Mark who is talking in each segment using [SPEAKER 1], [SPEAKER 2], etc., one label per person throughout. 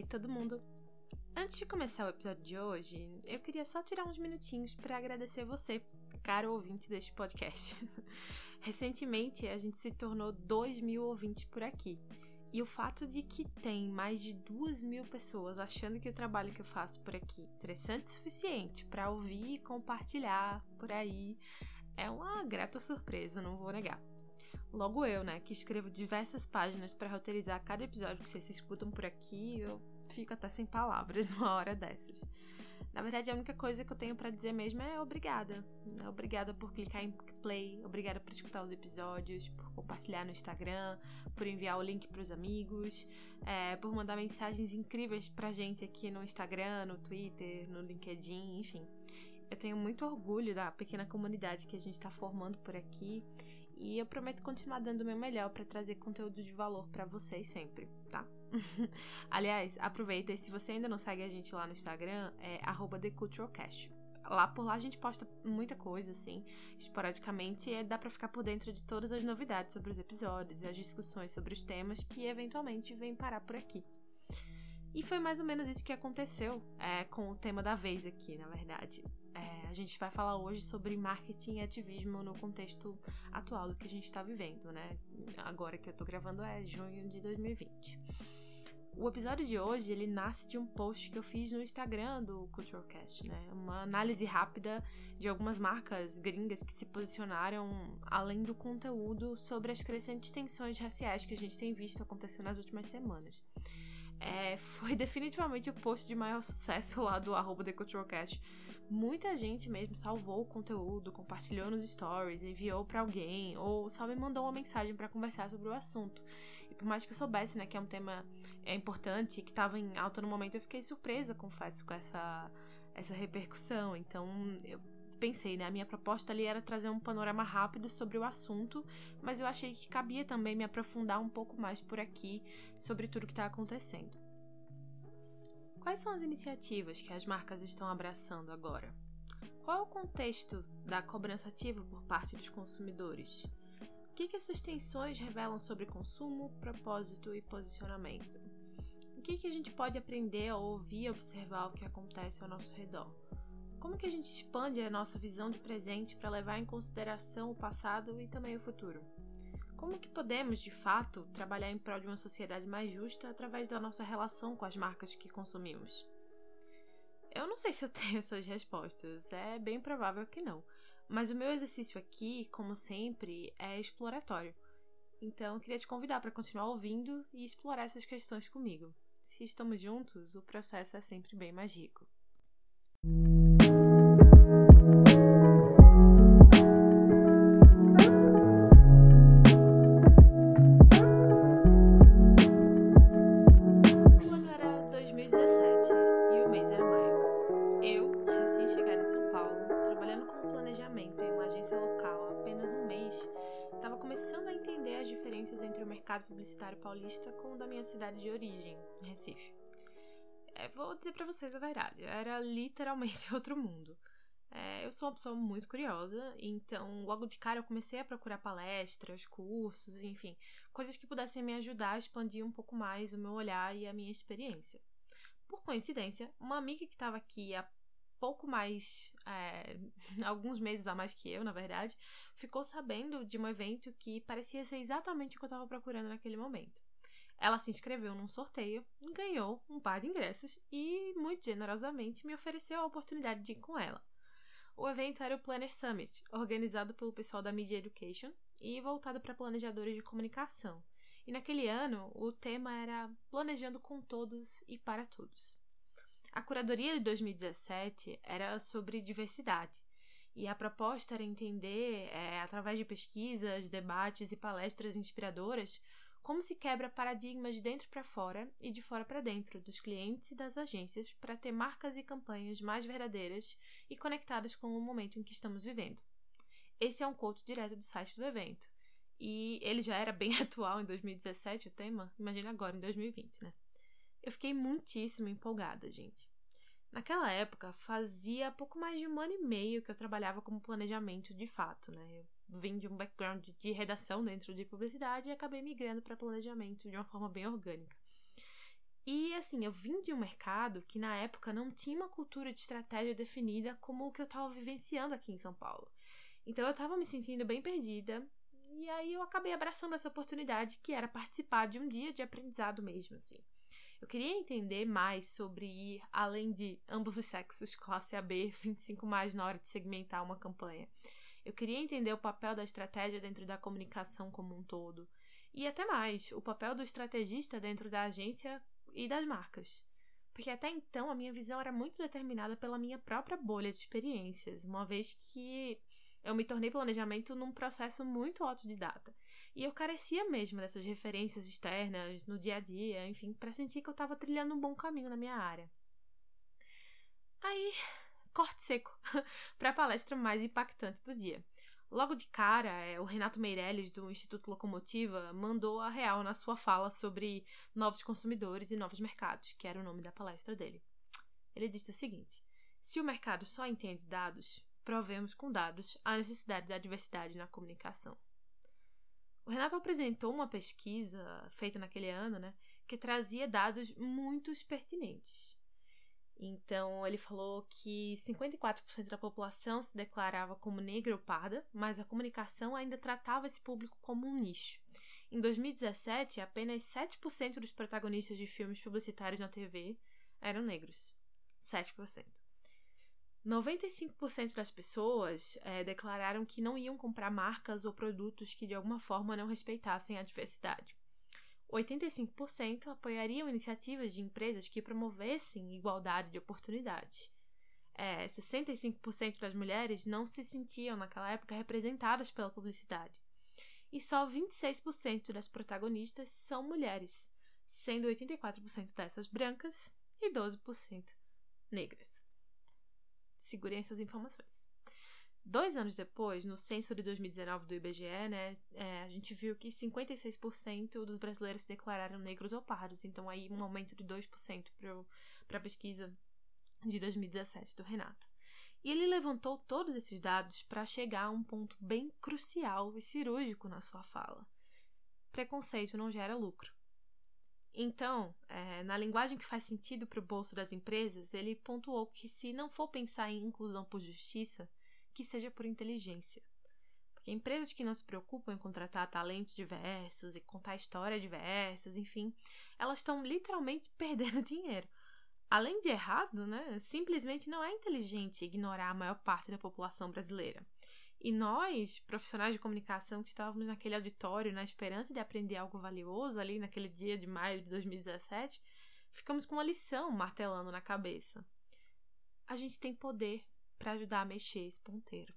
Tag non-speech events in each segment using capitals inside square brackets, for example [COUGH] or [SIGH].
[SPEAKER 1] Oi, todo mundo. Antes de começar o episódio de hoje, eu queria só tirar uns minutinhos para agradecer você, caro ouvinte deste podcast. [LAUGHS] Recentemente, a gente se tornou 2 mil ouvintes por aqui. E o fato de que tem mais de duas mil pessoas achando que o trabalho que eu faço por aqui é interessante o suficiente para ouvir e compartilhar por aí é uma grata surpresa, não vou negar. Logo eu, né, que escrevo diversas páginas para roteirizar cada episódio que vocês escutam por aqui, eu fico até sem palavras [LAUGHS] numa hora dessas. Na verdade, a única coisa que eu tenho para dizer mesmo é obrigada. Obrigada por clicar em play, obrigada por escutar os episódios, por compartilhar no Instagram, por enviar o link para os amigos, é, por mandar mensagens incríveis pra gente aqui no Instagram, no Twitter, no LinkedIn, enfim. Eu tenho muito orgulho da pequena comunidade que a gente está formando por aqui e eu prometo continuar dando o meu melhor para trazer conteúdo de valor para vocês sempre, tá? [LAUGHS] Aliás, aproveita e se você ainda não segue a gente lá no Instagram, é TheCulturalCast. Lá por lá a gente posta muita coisa, assim, esporadicamente, e dá para ficar por dentro de todas as novidades sobre os episódios e as discussões sobre os temas que eventualmente vêm parar por aqui. E foi mais ou menos isso que aconteceu é, com o tema da vez aqui, na verdade. É, a gente vai falar hoje sobre marketing e ativismo no contexto atual do que a gente está vivendo, né? Agora que eu tô gravando é junho de 2020. O episódio de hoje, ele nasce de um post que eu fiz no Instagram do Culturalcast, né? Uma análise rápida de algumas marcas gringas que se posicionaram além do conteúdo sobre as crescentes tensões raciais que a gente tem visto acontecer nas últimas semanas é, foi [LAUGHS] definitivamente o post de maior sucesso lá do arroba. Muita gente mesmo salvou o conteúdo, compartilhou nos stories, enviou para alguém ou só me mandou uma mensagem para conversar sobre o assunto. E por mais que eu soubesse, né, que é um tema é, importante, que estava em alta no momento, eu fiquei surpresa, confesso, com essa, essa repercussão. Então, eu pensei, né? A minha proposta ali era trazer um panorama rápido sobre o assunto, mas eu achei que cabia também me aprofundar um pouco mais por aqui sobre tudo que está acontecendo. Quais são as iniciativas que as marcas estão abraçando agora? Qual é o contexto da cobrança ativa por parte dos consumidores? O que, que essas tensões revelam sobre consumo, propósito e posicionamento? O que, que a gente pode aprender a ouvir e observar o que acontece ao nosso redor? Como que a gente expande a nossa visão de presente para levar em consideração o passado e também o futuro? Como que podemos, de fato, trabalhar em prol de uma sociedade mais justa através da nossa relação com as marcas que consumimos? Eu não sei se eu [LAUGHS] tenho essas respostas, é bem provável que não. Mas o meu exercício aqui, como sempre, é exploratório. Então eu queria te convidar para continuar ouvindo e explorar essas questões comigo. Se estamos juntos, o processo é sempre bem mais rico. Literalmente [LAUGHS] outro mundo. É, eu sou uma pessoa muito curiosa, então logo de cara eu comecei a procurar palestras, cursos, enfim, coisas que pudessem me ajudar a expandir um pouco mais o meu olhar e a minha experiência. Por coincidência, uma amiga que estava aqui há pouco mais, é, [LAUGHS] alguns meses a mais que eu, na verdade, ficou sabendo de um evento que parecia ser exatamente o que eu estava procurando naquele momento. Ela se inscreveu num sorteio, ganhou um par de ingressos e, muito generosamente, me ofereceu a oportunidade de ir com ela. O evento era o Planner Summit, organizado pelo pessoal da Media Education e voltado para planejadores de comunicação. E naquele ano, o tema era Planejando com Todos e para Todos. A curadoria de 2017 era sobre diversidade. E a proposta era entender, é, através de pesquisas, debates e palestras inspiradoras, como se quebra paradigmas de dentro para fora e de fora para dentro dos clientes e das agências para ter marcas e campanhas mais verdadeiras e conectadas com o momento em que estamos vivendo. Esse é um quote direto do site do evento. E ele já era bem [LAUGHS] atual em 2017 o tema, imagina agora em 2020, né? Eu fiquei muitíssimo empolgada, gente. Naquela época, fazia pouco mais de um ano e meio que eu trabalhava como planejamento de fato, né? Eu vim de um background de redação dentro de publicidade e acabei migrando para planejamento de uma forma bem orgânica. E assim, eu vim de um mercado que na época não tinha uma cultura de estratégia definida como o que eu estava vivenciando aqui em São Paulo. Então eu estava me sentindo bem perdida, e aí eu acabei abraçando essa oportunidade que era participar de um dia de aprendizado mesmo, assim. Eu queria entender mais sobre ir além de ambos os sexos, classe AB, 25 mais na hora de segmentar uma campanha. Eu queria entender o papel da estratégia dentro da comunicação como um todo. E até mais, o papel do estrategista dentro da agência e das marcas. Porque até então a minha visão era muito determinada pela minha própria bolha de experiências, uma vez que eu me tornei planejamento num processo muito autodidata. E eu carecia mesmo dessas referências externas no dia a dia, enfim, para sentir que eu estava trilhando um bom caminho na minha área. Aí, corte seco [LAUGHS] para a palestra mais impactante do dia. Logo de cara, é, o Renato Meirelles, do Instituto Locomotiva, mandou a real na sua fala sobre novos consumidores e novos mercados, que era o nome da palestra dele. Ele disse o seguinte: se o mercado só entende dados, provemos com dados a necessidade da diversidade na comunicação. O Renato apresentou uma pesquisa feita naquele ano, né, que trazia dados muito pertinentes. Então, ele falou que 54% da população se declarava como negra ou parda, mas a comunicação ainda tratava esse público como um nicho. Em 2017, apenas 7% dos protagonistas de filmes publicitários na TV eram negros. 7%. 95% das pessoas é, declararam que não iam comprar marcas ou produtos que de alguma forma não respeitassem a diversidade. 85% apoiariam iniciativas de empresas que promovessem igualdade de oportunidades. É, 65% das mulheres não se sentiam naquela época representadas pela publicidade. E só 26% das protagonistas são mulheres, sendo 84% dessas brancas e 12% negras segurem essas informações. Dois anos depois, no censo de 2019 do IBGE, né, é, a gente viu que 56% dos brasileiros se declararam negros ou pardos, então aí um aumento de 2% para a pesquisa de 2017 do Renato. E ele levantou todos esses dados para chegar a um ponto bem crucial e cirúrgico na sua fala. Preconceito não gera lucro. Então, é, na linguagem que faz sentido para o bolso das empresas, ele pontuou que se não for pensar em inclusão por justiça, que seja por inteligência. Porque empresas que não se preocupam em contratar talentos diversos e contar histórias diversas, enfim, elas estão literalmente [LAUGHS] perdendo dinheiro. Além de errado, né, simplesmente não é inteligente ignorar a maior parte da população brasileira. E nós, profissionais de comunicação que estávamos naquele auditório na esperança de aprender algo valioso ali naquele dia de maio de 2017, ficamos com uma lição martelando na cabeça. A gente tem poder para ajudar a mexer esse ponteiro.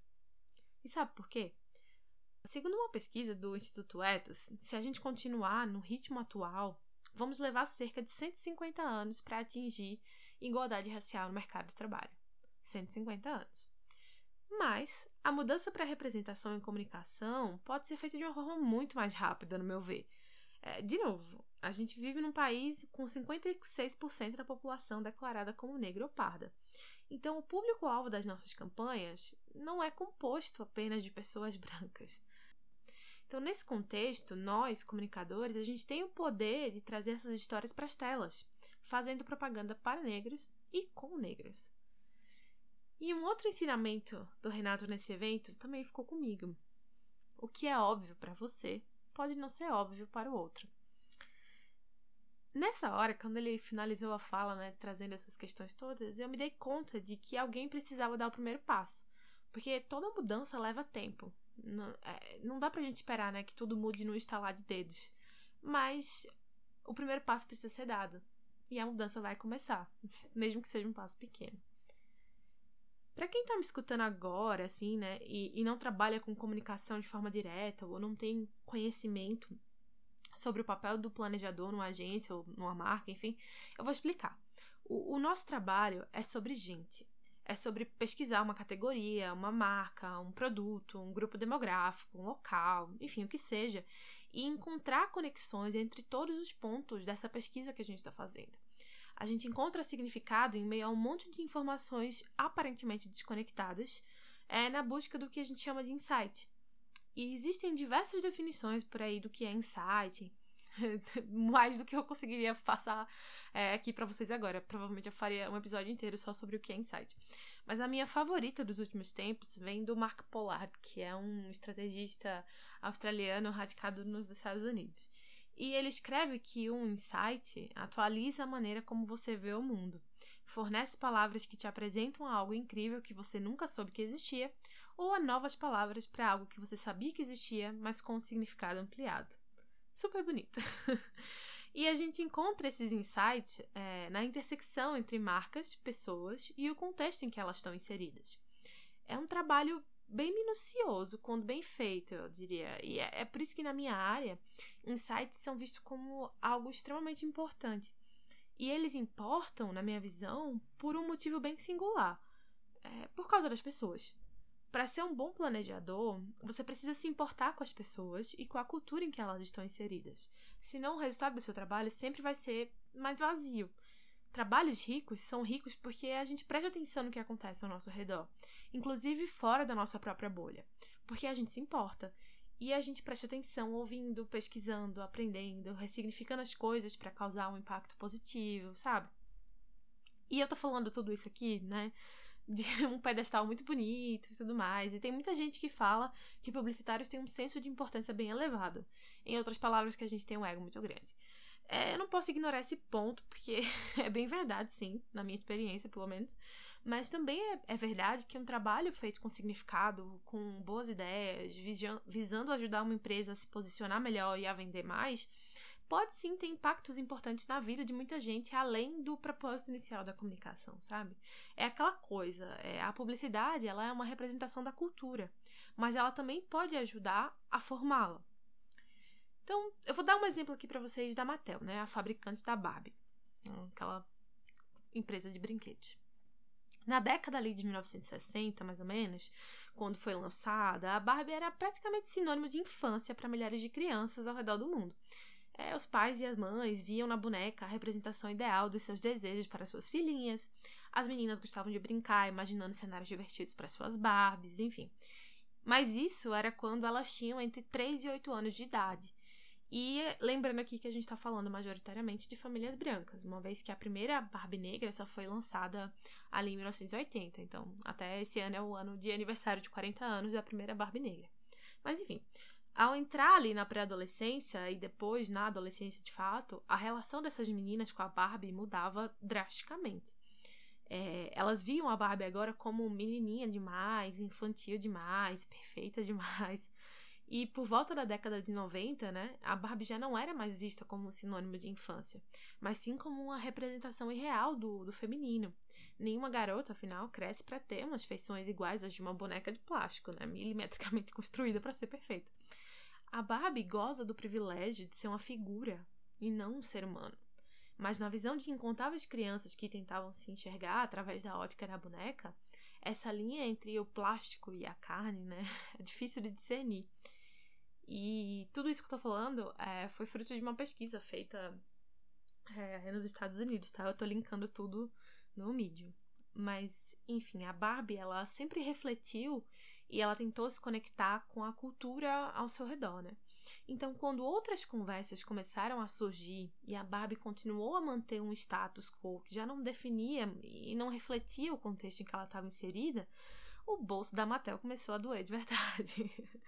[SPEAKER 1] E sabe por quê? Segundo uma pesquisa do Instituto Etos, se a gente continuar no ritmo atual, vamos levar cerca de 150 anos para atingir igualdade racial no mercado de trabalho. 150 anos. Mas a mudança para representação em comunicação pode ser feita de uma forma muito mais rápida, no meu ver. É, de novo, a gente vive num país com 56% da população declarada como negra ou parda. Então, o público-alvo das nossas campanhas não é composto apenas de pessoas [LAUGHS] brancas. Então, nesse contexto, nós, comunicadores, a gente tem o poder de trazer essas histórias para as telas, fazendo propaganda para negros e com negros. E um outro ensinamento do Renato nesse evento também ficou comigo. O que é óbvio para você pode não ser óbvio para o outro. Nessa hora, quando ele finalizou a fala, né, trazendo essas questões todas, eu me dei conta de que alguém precisava dar o primeiro passo. Porque toda mudança leva tempo. Não, é, não dá pra gente esperar né, que tudo mude no estalar de dedos. Mas o primeiro passo precisa ser dado. E a mudança vai começar, [LAUGHS] mesmo que seja um passo pequeno. Para quem tá me escutando agora, assim, né, e, e não trabalha com comunicação de forma direta ou não tem conhecimento sobre o papel do planejador numa agência ou numa marca, enfim, eu vou explicar. O, o, nosso trabalho é sobre gente. É sobre pesquisar uma categoria, uma marca, um produto, um grupo demográfico, um local, enfim, o que seja, e encontrar conexões entre todos os pontos dessa pesquisa que a gente está fazendo a gente encontra significado em meio a um monte de informações aparentemente desconectadas, é na busca do que a gente chama de insight. E existem diversas definições por aí do que é insight. [LAUGHS] mais do que eu conseguiria passar é, aqui para vocês agora. Provavelmente eu faria um episódio inteiro só sobre o que é insight. Mas a minha favorita dos últimos tempos vem do Mark Pollard, que é um estrategista australiano radicado nos Estados Unidos. E ele escreve que um insight atualiza a maneira como você vê o mundo, fornece palavras que te apresentam algo incrível que você nunca soube que existia, ou a novas palavras para algo que você sabia que existia, mas com um significado ampliado. Super bonito. [LAUGHS] e a gente encontra esses insights é, na intersecção entre marcas, pessoas e o contexto em que elas estão inseridas. É um trabalho bem minucioso, quando bem feito, eu diria. E é, é por isso que na minha área, insights são vistos como algo extremamente importante. E eles importam, na minha visão, por um motivo bem singular. É, por causa das pessoas. Para ser um bom planejador, você precisa se importar com as pessoas e com a cultura em que elas estão inseridas. Senão, o resultado do seu trabalho sempre vai ser mais vazio. Trabalhos ricos são ricos porque a gente presta atenção no que acontece ao nosso redor, inclusive fora da nossa própria bolha, porque a gente se importa e a gente presta atenção ouvindo, pesquisando, aprendendo, ressignificando as coisas para causar um impacto positivo, sabe? E eu tô falando tudo isso aqui, né? De [LAUGHS] um pedestal muito bonito e tudo mais. E tem muita gente que fala que publicitários têm um senso de importância bem elevado. Em outras palavras, que a gente tem um ego muito grande. É, eu não posso ignorar esse ponto, porque [LAUGHS] é bem verdade, sim, na minha experiência, pelo menos. Mas também é, é verdade que um trabalho feito com significado, com boas ideias, visando ajudar uma empresa a se posicionar melhor e a vender mais, pode sim ter impactos importantes na vida de muita gente, além do propósito inicial da comunicação, sabe? É aquela coisa, é, a publicidade ela é uma representação da cultura, mas ela também pode ajudar a formá-la. Então, eu vou dar um exemplo aqui para vocês da Mattel, né? A fabricante da Barbie. Aquela empresa de brinquedos. Na década ali de 1960, mais ou menos, quando foi lançada, a Barbie era praticamente sinônimo de infância para milhares de crianças ao redor do mundo. É, os pais e as mães viam na boneca a representação ideal dos seus desejos para suas filhinhas. As meninas gostavam de brincar, imaginando cenários divertidos para suas Barbies, enfim. Mas isso era quando elas tinham entre 3 e 8 anos de idade. E lembrando aqui que a gente está falando majoritariamente de famílias brancas, uma vez que a primeira Barbie negra só foi lançada ali em 1980. Então, até esse ano é o ano de aniversário de 40 anos da primeira Barbie negra. Mas enfim, ao entrar ali na pré-adolescência e depois na adolescência de fato, a relação dessas meninas com a Barbie mudava drasticamente. É, elas viam a Barbie agora como menininha demais, infantil demais, [LAUGHS] perfeita demais. E por volta da década de 90, né, a Barbie já não era mais vista como um sinônimo de infância, mas sim como uma representação irreal do, do feminino. Nenhuma garota, afinal, cresce para ter umas feições iguais às de uma boneca de plástico, né, milimetricamente [LAUGHS] construída para ser perfeita. A Barbie goza do privilégio de ser uma figura e não um ser humano. Mas na visão de incontáveis crianças que tentavam se enxergar através da ótica da boneca, essa linha entre o plástico e a carne, né, [LAUGHS] é difícil de discernir. E tudo isso que eu tô falando é, foi fruto de uma pesquisa feita é, nos Estados Unidos, tá? Eu tô linkando tudo no Medium. Mas, enfim, a Barbie, ela sempre refletiu e ela tentou se conectar com a cultura ao seu redor, né? Então, quando outras conversas começaram a surgir e a Barbie continuou a manter um status quo que já não definia e não refletia o contexto em que ela estava inserida, o bolso da Mattel começou a doer de verdade. [LAUGHS]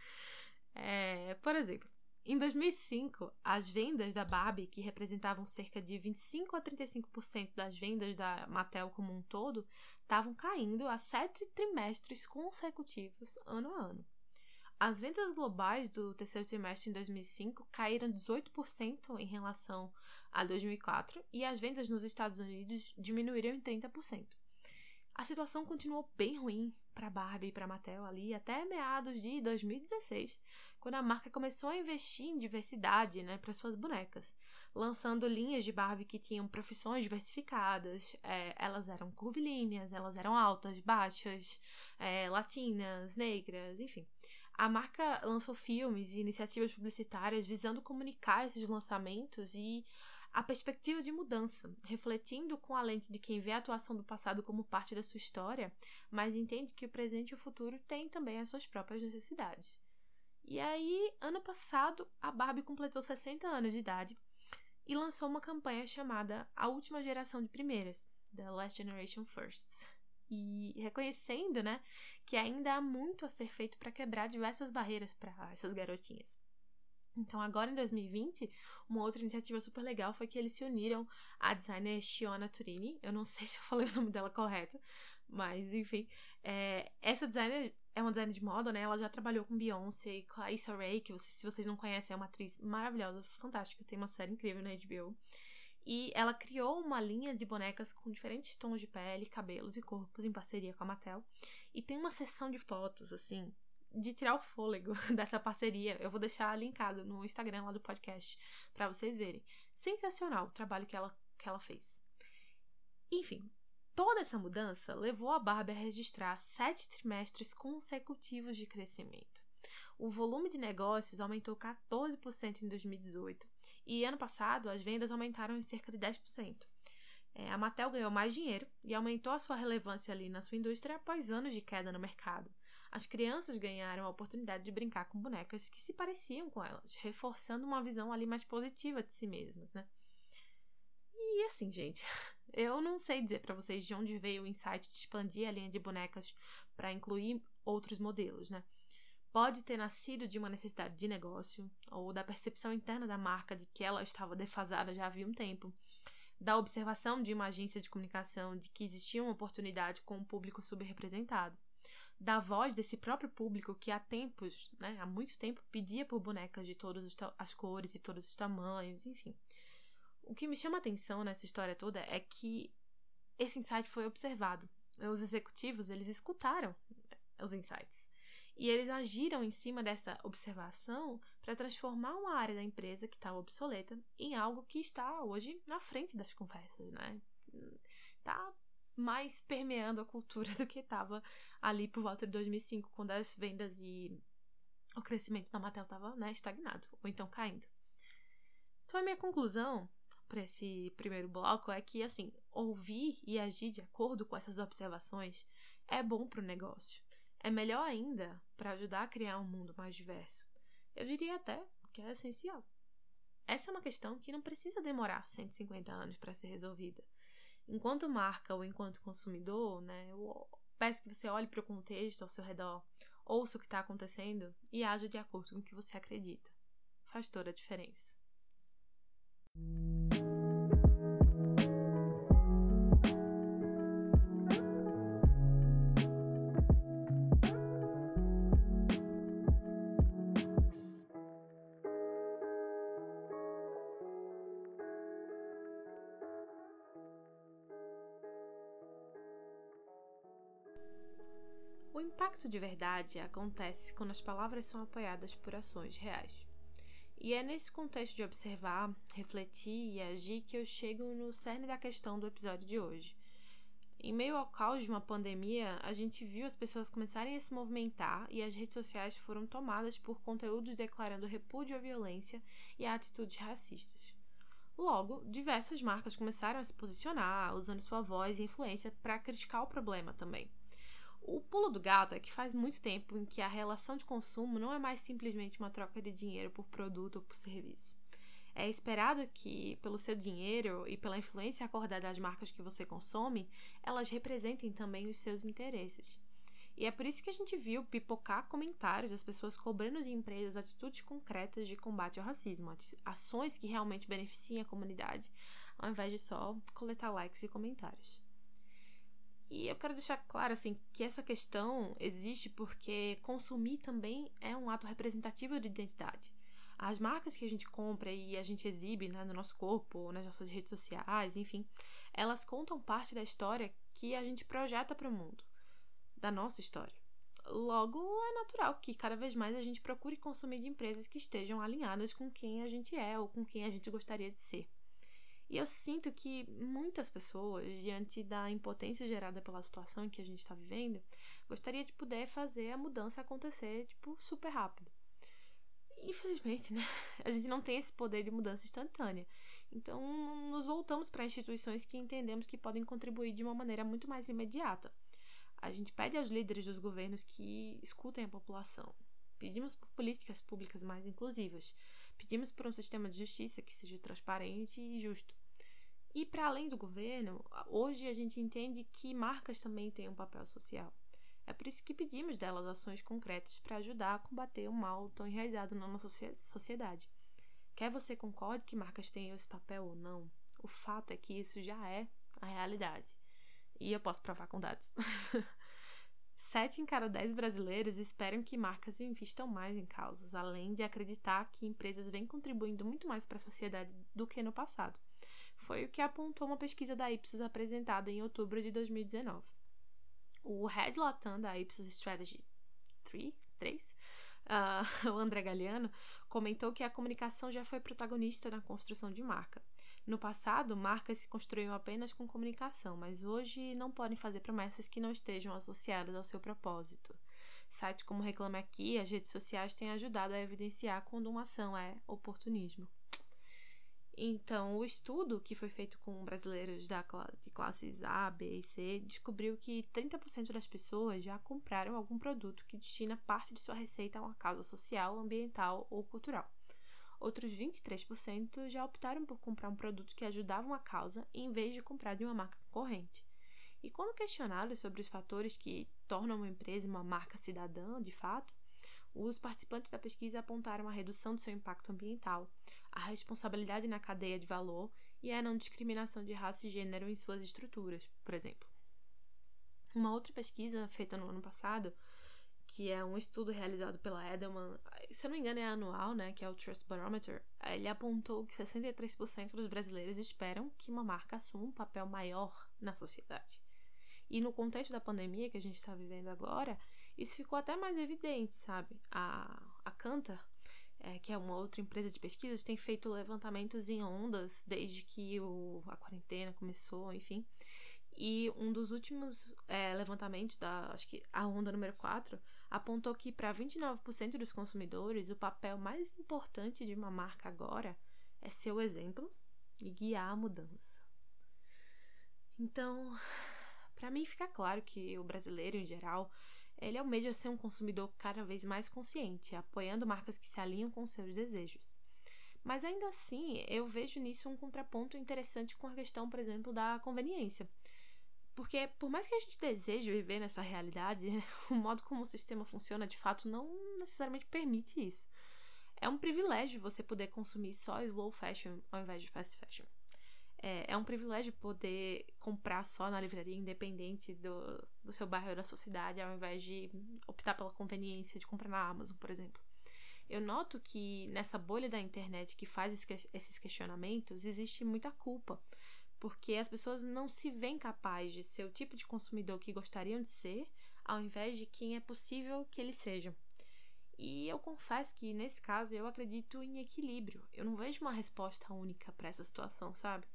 [SPEAKER 1] É, por exemplo, em 2005, as vendas da Barbie, que representavam cerca de 25 a 35% das vendas da Mattel como um todo, estavam caindo a sete trimestres consecutivos, ano a ano. As vendas globais do terceiro trimestre em 2005 caíram 18% em relação a 2004 e as vendas nos Estados Unidos diminuíram em 30%. A situação continuou bem ruim para Barbie e para Mattel ali até meados de 2016, quando a marca começou a investir em diversidade, né, para suas bonecas, lançando linhas de Barbie que tinham profissões diversificadas. É, elas eram curvilíneas, elas eram altas, baixas, é, latinas, negras, enfim. A marca lançou filmes e iniciativas publicitárias visando comunicar esses lançamentos e a perspectiva de mudança, refletindo com a lente de quem vê a atuação do passado como parte da sua história, mas entende que o presente e o futuro têm também as suas próprias necessidades. E aí, ano passado, a Barbie completou 60 anos de idade e lançou uma campanha chamada A Última Geração de Primeiras, The Last Generation Firsts. E reconhecendo, né, que ainda há muito a ser feito para quebrar diversas barreiras para essas garotinhas. Então, agora em 2020, uma outra iniciativa super legal foi que eles se uniram à designer Shiona Turini. Eu não [LAUGHS] sei se eu falei o nome dela correto, mas enfim. É, essa designer é uma designer de moda, né? Ela já trabalhou com Beyoncé, com a Issa Rae, que vocês, se vocês não conhecem, é uma atriz maravilhosa, fantástica, tem uma série incrível na HBO. E ela criou uma linha de bonecas com diferentes tons de pele, cabelos e corpos em parceria com a Mattel. E tem uma sessão de fotos, assim, de tirar o fôlego [LAUGHS] dessa parceria. Eu vou deixar linkado no Instagram lá do podcast para vocês verem. Sensacional o trabalho que ela, que ela fez. Enfim, toda essa mudança levou a Barbie a registrar sete trimestres consecutivos de crescimento. O volume de negócios aumentou 14% em 2018 e ano passado as vendas aumentaram em cerca de 10%. É, a Mattel ganhou mais dinheiro e aumentou a sua relevância ali na sua indústria após anos de queda no mercado as crianças ganharam a oportunidade de brincar com bonecas que se pareciam com elas, reforçando uma visão ali mais positiva de si mesmas, né? E assim, gente, [LAUGHS] eu não sei dizer para vocês de onde veio o insight de expandir a linha de bonecas para incluir outros modelos, né? Pode ter nascido de uma necessidade de negócio ou da percepção interna da marca de que ela estava defasada já havia um tempo, da observação de uma agência de comunicação de que existia uma oportunidade com um público subrepresentado da voz desse próprio público que há tempos, né, há muito tempo, pedia por bonecas de todas as cores e todos os tamanhos, enfim. O que me chama a atenção nessa história toda é que esse insight foi observado. Os executivos, eles escutaram os insights. E eles agiram em cima dessa observação para transformar uma área da empresa que estava obsoleta em algo que está hoje na frente das conversas, né? Tá mais permeando a cultura [LAUGHS] do que estava ali por volta de 2005, quando as vendas e o crescimento da Mattel estava né, estagnado, ou então caindo. Então, a minha conclusão para esse primeiro bloco é que, assim, ouvir e agir de acordo com essas observações é bom para o negócio. É melhor ainda para ajudar a criar um mundo mais diverso. Eu diria até que é essencial. Essa é uma questão que não precisa demorar 150 anos para ser resolvida enquanto marca ou enquanto consumidor, né, eu peço que você olhe para o contexto ao seu redor, ouça o que está acontecendo e haja de acordo com o que você acredita. Faz toda a diferença. Impacto de verdade acontece quando as palavras são apoiadas por ações reais. E é nesse contexto de observar, refletir e agir que eu chego no cerne da questão do episódio de hoje. Em meio ao caos de uma pandemia, a gente viu as pessoas começarem a se movimentar e as redes sociais foram tomadas por conteúdos declarando repúdio à violência e a atitudes racistas. Logo, diversas marcas começaram a se posicionar, usando sua voz e influência para criticar o problema também. O pulo do gato é que faz muito tempo em que a relação de consumo não é mais simplesmente uma troca de dinheiro por produto ou por serviço. É esperado que, pelo seu dinheiro e pela influência acordada das marcas que você consome, elas representem também os seus interesses. E é por isso que a gente viu pipocar comentários das pessoas cobrando de empresas atitudes concretas de combate ao racismo, ações que realmente beneficiem a comunidade, ao invés de só coletar likes e comentários. E eu quero deixar claro assim que essa questão existe porque consumir também é um ato representativo de identidade. As marcas que a gente compra e a gente exibe né, no nosso corpo, nas nossas redes sociais, enfim, elas contam parte da história que a gente projeta para o mundo, da nossa história. Logo, é natural que cada vez mais a gente procure consumir de empresas que estejam alinhadas com quem a gente é ou com quem a gente gostaria de ser. E eu sinto que muitas pessoas, diante da impotência gerada pela situação em que a gente está vivendo, gostaria de poder fazer a mudança acontecer, tipo, super rápido. Infelizmente, né? [LAUGHS] A gente não tem esse poder de mudança instantânea. Então, nos voltamos para instituições que entendemos que podem contribuir de uma maneira muito mais imediata. A gente pede aos líderes dos governos que escutem a população, Pedimos por políticas públicas mais inclusivas. Pedimos por um sistema de justiça que seja transparente e justo. E para além do governo, hoje a gente entende que marcas também têm um papel social. É por isso que pedimos delas ações concretas para ajudar a combater o mal tão enraizado na nossa sociedade. Quer você concorde que marcas tenham esse papel ou não, o fato é que isso já é a realidade. E eu posso provar com dados. [LAUGHS] Sete em cada dez brasileiros esperam que marcas investam mais em causas, além de acreditar que empresas vêm contribuindo muito mais para a sociedade do que no passado. Foi o que apontou uma pesquisa da Ipsos apresentada em outubro de 2019. O Head Latam da Ipsos Strategy 3, 3 uh, o André Galeano, comentou que a comunicação já foi protagonista na construção de marca. No passado, marcas se construíam apenas com comunicação, mas hoje não podem fazer promessas que não estejam associadas ao seu propósito. Sites como Reclame Aqui e as redes sociais têm ajudado a evidenciar quando uma ação é oportunismo. Então, o estudo que foi feito com brasileiros da, de classes A, B e C descobriu que 30% das pessoas já compraram algum produto que destina parte de sua receita a uma causa social, ambiental ou cultural. Outros 23% já optaram por comprar um produto que ajudava uma causa em vez de comprar de uma marca concorrente. E quando questionados sobre os fatores que tornam uma empresa uma marca cidadã, de fato, os participantes da pesquisa apontaram a redução do seu impacto ambiental, a responsabilidade na cadeia de valor e a não discriminação de raça e gênero em suas estruturas, por exemplo. Uma outra pesquisa feita no ano passado, que é um estudo realizado pela Edelman, se eu não me engano é anual, né, que é o Trust Barometer, ele apontou que 63% dos brasileiros esperam que uma marca assuma um papel maior na sociedade. E no contexto da pandemia que a gente está vivendo agora, isso ficou até mais evidente, sabe? A, a Canta, é, que é uma outra empresa de pesquisas, tem feito levantamentos em ondas desde que o, a quarentena começou, enfim. E um dos últimos é, levantamentos, da, acho que a onda número 4, apontou que para 29% dos consumidores, o papel mais importante de uma marca agora é ser o exemplo e guiar a mudança. Então, para mim fica claro que o brasileiro em geral ele almeja ser um consumidor cada vez mais consciente, apoiando marcas que se alinham com seus desejos. Mas ainda assim, eu vejo nisso um contraponto interessante com a questão, por exemplo, da conveniência. Porque, por mais que a gente deseje viver nessa realidade, [LAUGHS] o modo como o sistema funciona de fato não necessariamente permite isso. É um privilégio você poder consumir só slow fashion ao invés de fast fashion. É, é um privilégio poder comprar só na livraria independente do, do seu bairro ou da sua cidade, ao invés de optar pela conveniência de comprar na Amazon, por exemplo. Eu noto que nessa bolha da internet que faz esses questionamentos existe muita culpa, porque as pessoas não se veem capazes de ser o tipo de consumidor que gostariam de ser, ao invés de quem é possível que eles sejam. E eu confesso que nesse caso eu acredito em equilíbrio. Eu não vejo uma resposta única para essa situação, sabe?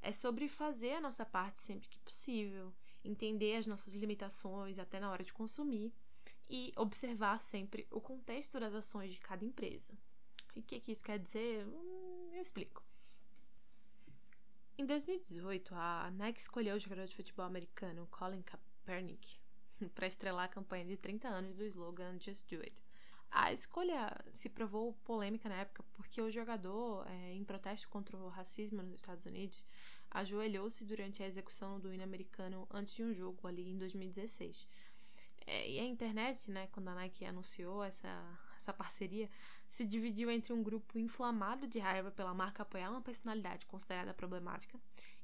[SPEAKER 1] É sobre fazer a nossa parte sempre que possível, entender as nossas limitações até na hora de consumir e observar sempre o contexto das ações de cada empresa. E o que, que isso quer dizer? Hum, eu explico. Em 2018, a Nike escolheu o jogador de futebol americano Colin Kaepernick [LAUGHS] para estrelar a campanha de 30 anos do slogan Just Do It. A escolha se provou polêmica na época porque o jogador, é, em protesto contra o racismo nos Estados Unidos, ajoelhou-se durante a execução do hino americano antes de um jogo ali em 2016. É, e a internet, né, quando a Nike anunciou essa, essa parceria, se dividiu entre um grupo inflamado de raiva pela marca apoiar uma personalidade considerada problemática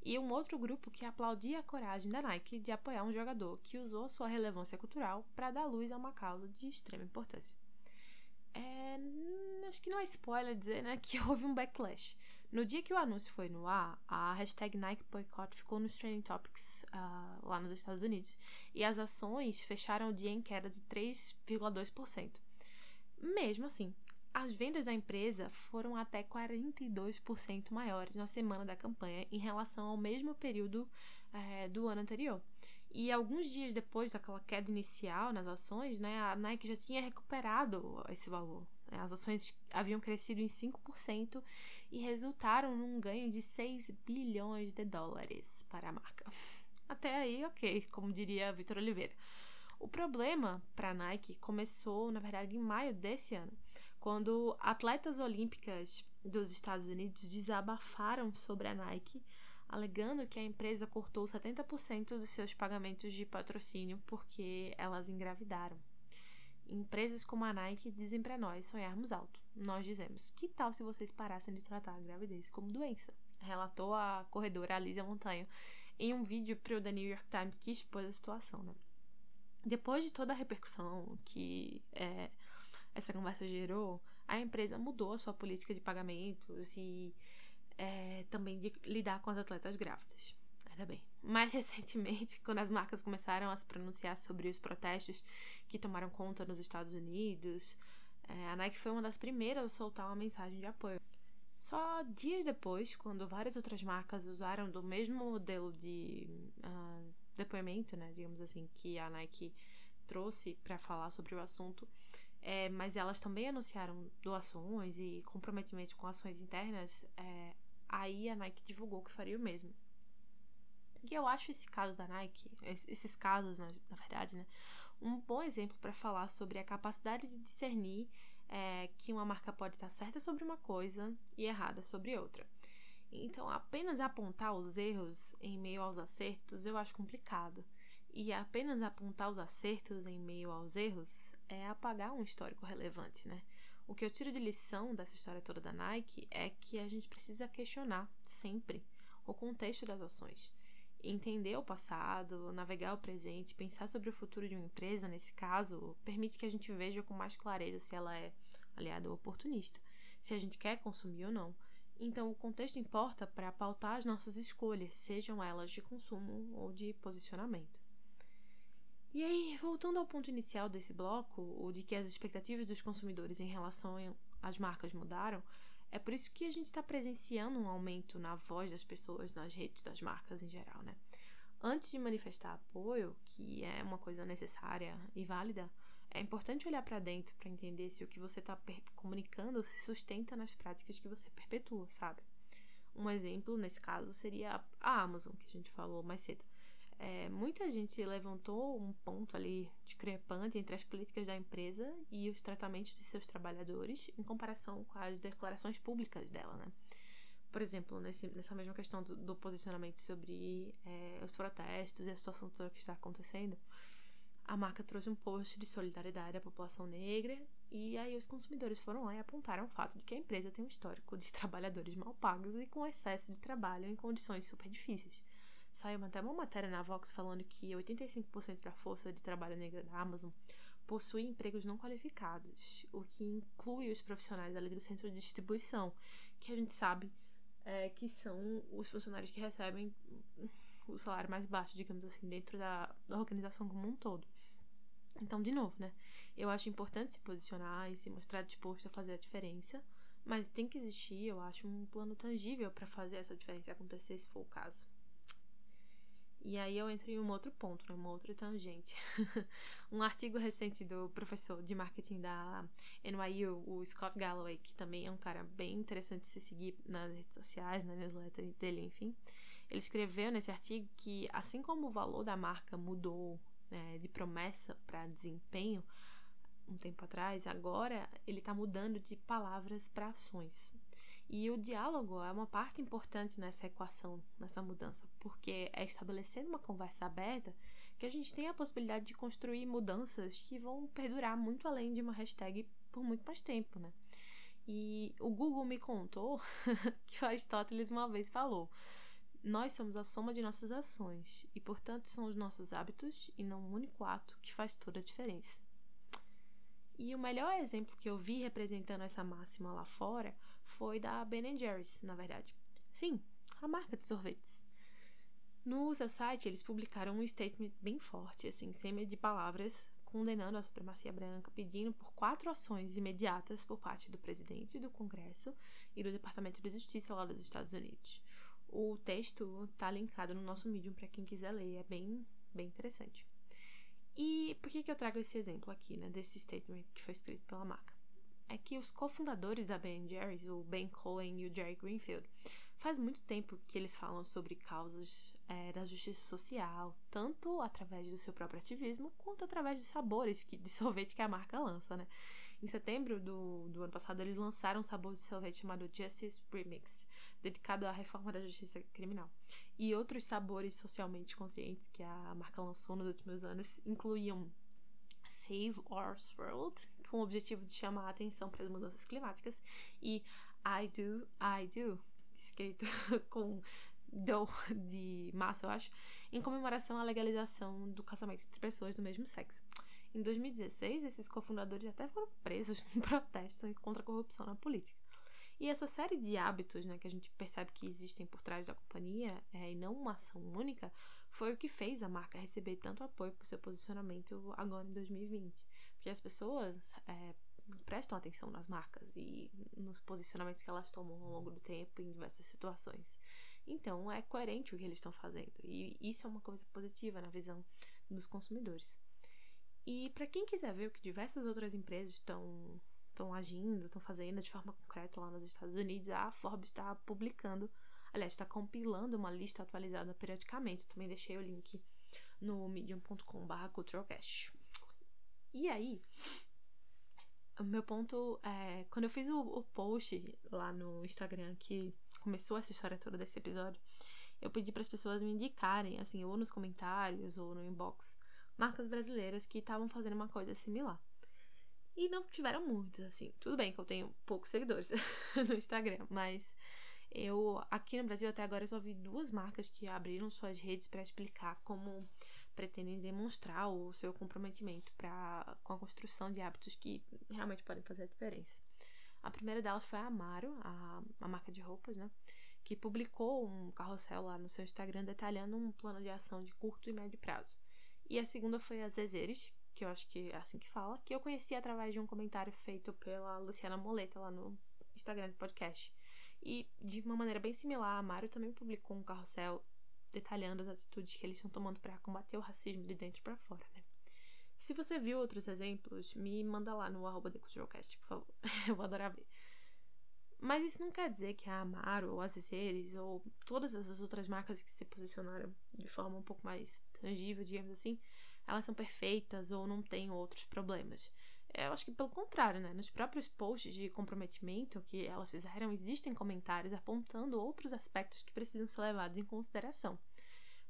[SPEAKER 1] e um outro grupo que aplaudia a coragem da Nike de apoiar um jogador que usou sua relevância cultural para dar luz a uma causa de extrema importância. É, acho que não é spoiler dizer né, [LAUGHS] que houve um backlash. No dia que o anúncio foi no ar, a hashtag Nike Boycott ficou nos trending topics uh, lá nos Estados Unidos e as ações fecharam o dia em queda de 3,2%. Mesmo assim, as vendas da empresa foram até 42% maiores na semana da campanha em relação ao mesmo período é, do ano anterior. E alguns dias depois daquela queda inicial nas ações, né, a Nike já tinha recuperado esse valor. As ações haviam crescido em 5% e resultaram num ganho de 6 bilhões de dólares para a marca. Até aí, ok, como diria Vitor Oliveira. O problema para a Nike começou, na verdade, em maio desse ano, quando atletas olímpicas dos Estados Unidos desabafaram sobre a Nike, alegando que a empresa cortou 70% dos seus pagamentos de patrocínio porque elas engravidaram. Empresas como a Nike dizem para nós sonharmos alto. Nós dizemos: que tal se vocês parassem de tratar a gravidez como doença? Relatou a corredora Alicia Montanho em um vídeo para o The New York Times que expôs a situação. Né? Depois de toda a repercussão que é, essa conversa gerou, a empresa mudou a sua política de pagamentos e é, também de lidar com as atletas grávidas. Ainda bem. Mais [LAUGHS] recentemente, quando as marcas começaram a se pronunciar sobre os protestos que tomaram conta nos Estados Unidos, é, a Nike foi uma das primeiras a soltar uma mensagem de apoio. Só dias depois, quando várias outras marcas usaram do mesmo modelo de uh, depoimento, né, digamos assim, que a Nike trouxe para falar sobre o assunto, é, mas elas também anunciaram doações e comprometimento com ações internas, é, aí a Nike divulgou que faria o mesmo. E eu acho esse caso da Nike, esses casos, na, na verdade, né, um bom exemplo para falar sobre a capacidade de discernir é, que uma marca pode estar certa sobre uma coisa e errada sobre outra. Então, apenas apontar os erros em meio aos acertos eu acho complicado. E apenas apontar os acertos em meio aos erros é apagar um histórico relevante, né? O que eu tiro de lição dessa história toda da Nike é que a gente precisa questionar sempre o contexto das ações. Entender o passado, navegar o presente, pensar sobre o futuro de uma empresa, nesse caso, permite que a gente veja com mais clareza se ela é aliada ou oportunista, se a gente quer consumir ou não. Então, o contexto importa para pautar as nossas escolhas, sejam elas de consumo ou de posicionamento. E aí, voltando ao ponto inicial desse bloco, o de que as expectativas dos consumidores em relação às marcas mudaram, é por isso que a gente está presenciando um aumento na voz das pessoas nas redes das marcas em geral, né? Antes de manifestar apoio, que é uma coisa necessária e válida, é importante olhar para dentro para entender se o que você está comunicando se sustenta nas práticas que você perpetua, sabe? Um exemplo nesse caso seria a Amazon, que a gente falou mais cedo. É, muita gente levantou um ponto ali discrepante entre as políticas da empresa e os tratamentos de seus trabalhadores em comparação com as declarações públicas dela, né? Por exemplo, nesse, nessa mesma questão do, do posicionamento sobre é, os protestos e a situação toda que está acontecendo, a marca trouxe um post de solidariedade à população negra e aí os consumidores foram lá e apontaram o fato de que a empresa tem um histórico de [LAUGHS] trabalhadores mal pagos e com excesso de trabalho em condições super difíceis. Saiu até uma matéria na Vox falando que 85% da força de trabalho negra da Amazon possui empregos não qualificados, o que inclui os profissionais ali do centro de distribuição, que a gente sabe é, que são os funcionários que recebem o salário mais baixo, digamos assim, dentro da, organização como um todo. Então, de novo, né? Eu acho importante se posicionar e se mostrar disposto a fazer a diferença, mas tem que existir, eu acho, um plano tangível para fazer essa diferença acontecer, se for o caso. E aí eu entro em um outro ponto, né, uma outra tangente. [LAUGHS] um artigo recente do professor de marketing da NYU, o Scott Galloway, que também é um cara bem interessante de se seguir nas redes sociais, na newsletter dele, enfim. Ele escreveu nesse artigo que, assim como o valor da marca mudou né, de promessa para desempenho um tempo atrás, agora ele está mudando de palavras para ações. E o diálogo é uma parte importante nessa equação, nessa mudança, porque é estabelecendo uma conversa aberta que a gente tem a possibilidade de construir mudanças que vão perdurar muito além de uma hashtag por muito mais tempo, né? E o Google me contou [LAUGHS] que o Aristóteles uma vez falou: nós somos a soma de nossas ações e, portanto, são os nossos hábitos e não um único ato que faz toda a diferença. E o melhor exemplo que eu vi representando essa máxima lá fora foi da Ben Jerry's, na verdade. Sim, a marca de sorvetes. No seu site, eles publicaram um statement bem forte, assim, sem medo de palavras, condenando a supremacia branca, pedindo por quatro ações imediatas por parte do presidente do Congresso e do Departamento de Justiça lá dos Estados Unidos. O texto tá linkado no nosso Medium para quem quiser ler, é bem, bem interessante. E por que, que eu trago esse exemplo aqui, né, desse statement que foi escrito pela marca? É que os cofundadores da Ben Jerry's, o Ben Cohen e o Jerry Greenfield, Faz muito tempo que eles falam sobre causas é, da justiça social, tanto através do seu próprio ativismo, quanto através de sabores que, de sorvete que a marca lança, né? Em setembro do, do ano passado, eles lançaram um sabor de sorvete chamado Justice Premix, dedicado à reforma da justiça criminal. E outros sabores socialmente conscientes que a marca lançou nos últimos anos incluíam Save Our World, com o objetivo de chamar a atenção para as mudanças climáticas, e I Do, I Do, escrito [LAUGHS] com do de massa, eu acho, em comemoração à legalização do casamento entre pessoas do mesmo sexo. Em 2016, esses cofundadores até foram presos em [LAUGHS] protestos contra a corrupção na política. E essa série de hábitos né, que a gente percebe que existem por trás da companhia, é, e não uma ação única, foi o que fez a marca receber tanto apoio por seu posicionamento agora em 2020. Porque as pessoas é, prestam atenção nas marcas e nos posicionamentos que elas tomam ao longo do tempo em diversas situações. Então é coerente o que eles estão fazendo. E isso é uma coisa positiva na visão dos consumidores. E para quem quiser ver o que diversas outras empresas estão estão agindo, estão fazendo de forma concreta lá nos Estados Unidos, a Forbes está publicando, aliás, está compilando uma lista atualizada periodicamente. Também deixei o link no medium.com/culturalcast. E aí, o meu ponto é, quando eu fiz o, o post lá no Instagram que começou essa história toda desse episódio, eu pedi para as pessoas me indicarem, assim, ou nos comentários ou no inbox, marcas brasileiras que estavam fazendo uma coisa similar. E não tiveram muitas, assim. Tudo bem que eu tenho poucos seguidores [LAUGHS] no Instagram, mas eu aqui no Brasil até agora só vi duas marcas que abriram suas redes para explicar como pretendem demonstrar o seu comprometimento pra, com a construção de hábitos que realmente podem fazer a diferença. A primeira delas foi a Amaro, a, a marca de roupas, né? Que publicou um carrossel lá no seu Instagram detalhando um plano de ação de curto e médio prazo. E a segunda foi a Zezeres, que eu acho que é assim que fala, que eu conheci através de um comentário feito pela Luciana Moleta lá no Instagram do podcast. E de uma maneira bem similar, a Amaro também publicou um carrossel detalhando as atitudes que eles estão tomando para combater o racismo de dentro para fora, né? Se você viu outros exemplos, me manda lá no arroba TheCulturalCast, por favor. [LAUGHS] eu vou adorar ver. Mas isso não quer dizer que a Amaro, ou a Ceres, ou todas essas outras marcas que se posicionaram de forma um pouco mais tangível, digamos assim, elas são perfeitas ou não têm outros problemas. Eu acho que pelo contrário, né? Nos próprios posts de comprometimento que elas fizeram, existem comentários apontando outros aspectos que precisam ser levados em consideração.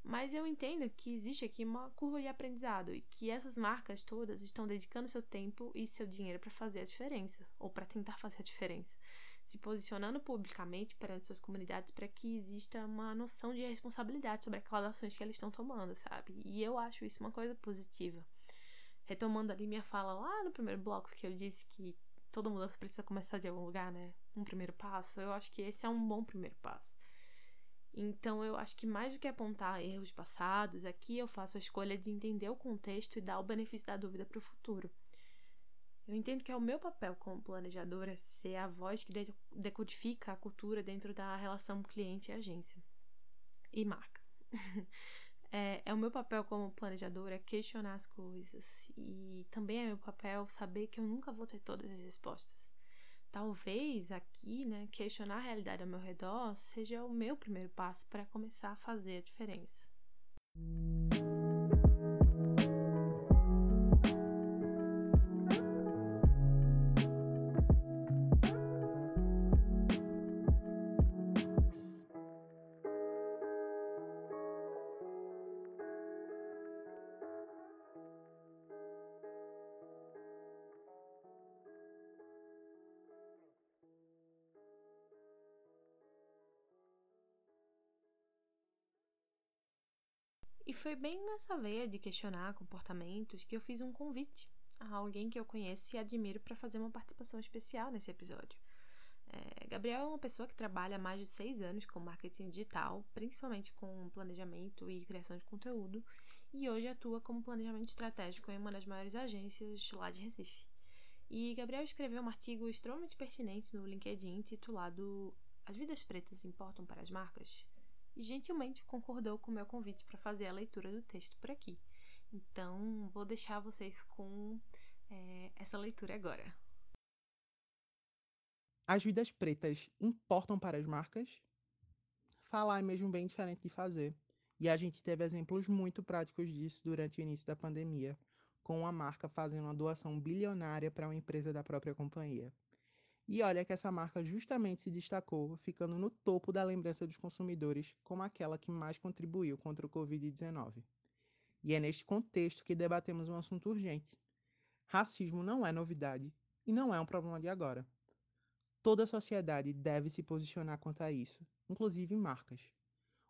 [SPEAKER 1] Mas eu entendo que existe aqui uma curva de aprendizado e que essas marcas todas estão dedicando seu tempo e seu dinheiro para fazer a diferença, ou para tentar fazer a diferença, se posicionando publicamente perante suas comunidades para que exista uma noção de responsabilidade sobre aquelas ações que eles estão tomando, sabe? E eu acho isso uma coisa positiva. Retomando ali minha fala lá no primeiro bloco, que eu disse que toda mudança precisa começar de algum lugar, né? Um primeiro passo, eu acho que esse é um bom primeiro passo. Então, eu acho que mais do que apontar erros passados, aqui eu faço a escolha de entender o contexto e dar o benefício da dúvida para o futuro. Eu entendo que é o meu papel como planejadora ser a voz que decodifica a cultura dentro da relação cliente e agência e marca. [LAUGHS] é, é o meu papel como planejadora questionar as coisas e também é meu papel saber que eu nunca vou ter todas as respostas talvez aqui, né, questionar a realidade ao meu redor seja o meu primeiro passo para começar a fazer a diferença. E foi bem nessa veia de questionar comportamentos que eu fiz um convite a alguém que eu conheço e admiro para fazer uma participação especial nesse episódio. É, Gabriel é uma pessoa que trabalha há mais de seis anos com marketing digital, principalmente com planejamento e criação de conteúdo, e hoje atua como planejamento estratégico em uma das maiores agências lá de Recife. E Gabriel escreveu um artigo extremamente pertinente no LinkedIn intitulado As vidas pretas importam para as marcas? E gentilmente concordou com o meu convite para fazer a leitura do texto por aqui. Então, vou deixar vocês com é, essa leitura agora.
[SPEAKER 2] As vidas pretas importam para as marcas? falar é mesmo bem diferente de fazer. E a gente teve exemplos muito práticos disso durante o início da pandemia, com uma marca fazendo uma doação bilionária para uma empresa da própria companhia. E olha que essa marca justamente se destacou, ficando no topo da lembrança dos consumidores como aquela que mais contribuiu contra o Covid-19. E é neste contexto que debatemos um assunto urgente. Racismo não é novidade e não é um problema de agora. Toda a sociedade deve se posicionar quanto a isso, inclusive marcas.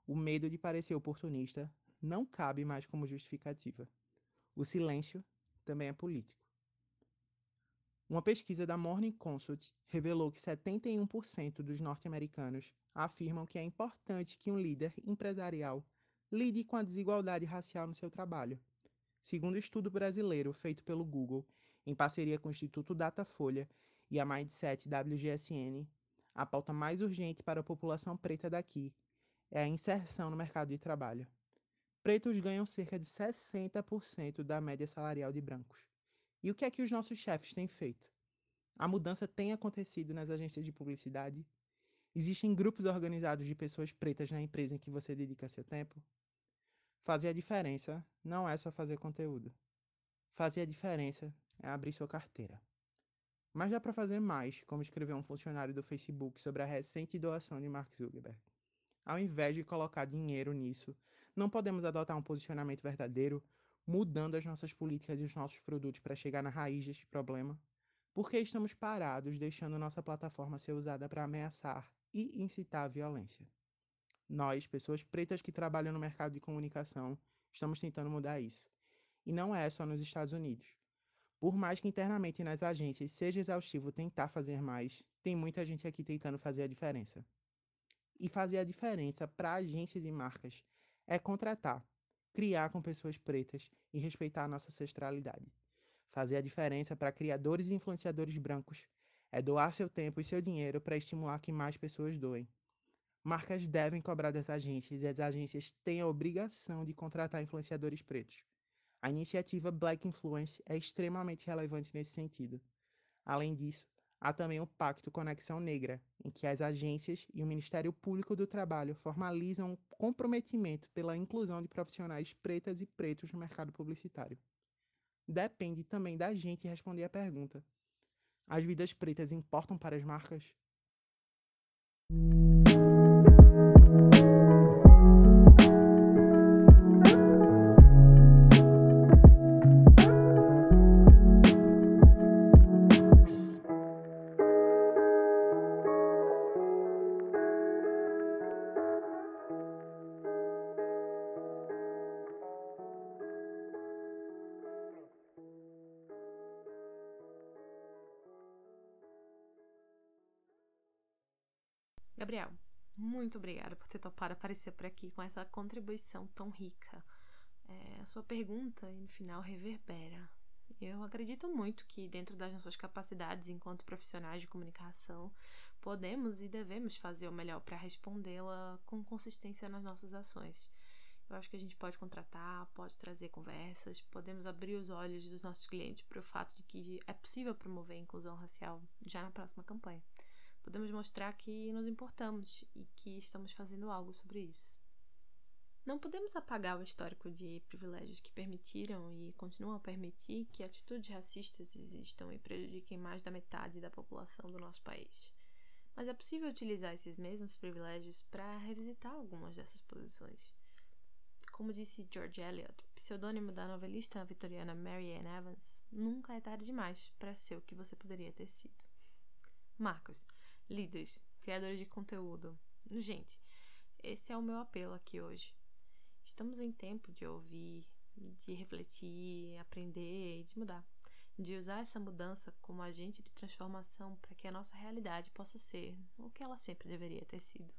[SPEAKER 2] O medo de parecer oportunista não cabe mais como justificativa. O silêncio também é político. Uma pesquisa da Morning Consult revelou que 71% dos norte-americanos afirmam que é importante que um líder empresarial lide com a desigualdade racial no seu trabalho. Segundo estudo brasileiro feito pelo Google, em parceria com o Instituto Datafolha e a Mindset WGSN, a pauta mais urgente para a população preta daqui é a inserção no mercado de trabalho. Pretos ganham cerca de 60% da média salarial de brancos. E o que é que os nossos chefes têm feito? A mudança tem acontecido nas agências de publicidade? Existem grupos organizados de pessoas pretas na empresa em que você dedica seu tempo? Fazer a diferença não é só fazer conteúdo. Fazer a diferença é abrir sua carteira. Mas dá para fazer mais, como escreveu um funcionário do Facebook sobre a recente doação de Mark Zuckerberg. Ao invés de colocar dinheiro nisso, não podemos adotar um posicionamento verdadeiro, mudando as nossas políticas e os nossos produtos para chegar na raiz deste problema? Porque estamos parados deixando nossa plataforma ser usada para ameaçar e incitar a violência. Nós, pessoas pretas que trabalham no mercado de comunicação, estamos tentando mudar isso. E não é só nos Estados Unidos. Por mais que internamente nas agências seja exaustivo tentar fazer mais, tem muita gente aqui tentando fazer a diferença. E fazer a diferença para agências e marcas é contratar, criar com pessoas pretas e respeitar a nossa ancestralidade. Fazer a diferença para criadores e influenciadores brancos é doar seu tempo e seu dinheiro para estimular que mais pessoas doem. Marcas devem cobrar das agências e as agências têm a obrigação de contratar influenciadores pretos. A iniciativa Black Influence é extremamente relevante nesse sentido. Além disso, há também o Pacto Conexão Negra, em que as agências e o Ministério Público do Trabalho formalizam um comprometimento pela inclusão de profissionais pretas e pretos no mercado publicitário. Depende também da gente responder a pergunta: as vidas pretas importam para as marcas?
[SPEAKER 1] Gabriel, muito obrigada por ter topado aparecer por aqui com essa contribuição tão rica. É, a sua pergunta, no final, reverbera. Eu acredito muito que, dentro das nossas capacidades enquanto profissionais de comunicação, podemos e devemos fazer o melhor para respondê-la com consistência nas nossas ações. Eu acho que a gente pode contratar, pode trazer conversas, podemos abrir os olhos dos nossos clientes para o fato de que é possível promover a inclusão racial já na próxima campanha podemos mostrar que nos importamos e que estamos fazendo algo sobre isso. Não podemos apagar o histórico de privilégios que permitiram e continuam a permitir que atitudes racistas existam e prejudiquem mais da metade da população do nosso país. Mas é possível utilizar esses mesmos privilégios para revisitar algumas dessas posições. Como disse George Eliot, pseudônimo da novelista vitoriana Mary Ann Evans, nunca é tarde demais para ser o que você poderia ter sido. Marcos, líderes, criadores de conteúdo. Gente, esse é o meu apelo aqui hoje. Estamos em tempo de ouvir, de refletir, aprender e de mudar. De usar essa mudança como agente de transformação para que a nossa realidade possa ser o que ela sempre deveria ter sido.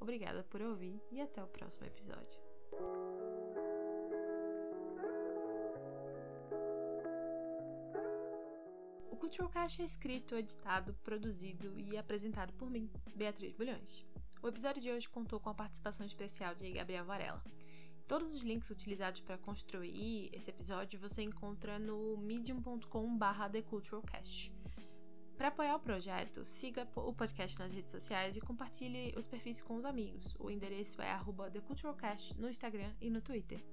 [SPEAKER 1] Obrigada por ouvir e até o próximo episódio. O Culturecast é escrito, editado, produzido e apresentado por mim, Beatriz Bulhões. O episódio de hoje contou com a participação especial de Gabriel Varela. Todos os links utilizados para construir esse episódio você encontra no medium.com/theculturalcast. Para apoiar o projeto, siga o podcast nas redes sociais e compartilhe os perfis com os amigos. O endereço é TheCulturalCast no Instagram e no Twitter.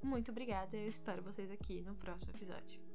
[SPEAKER 1] Muito obrigada e eu espero vocês aqui no próximo episódio.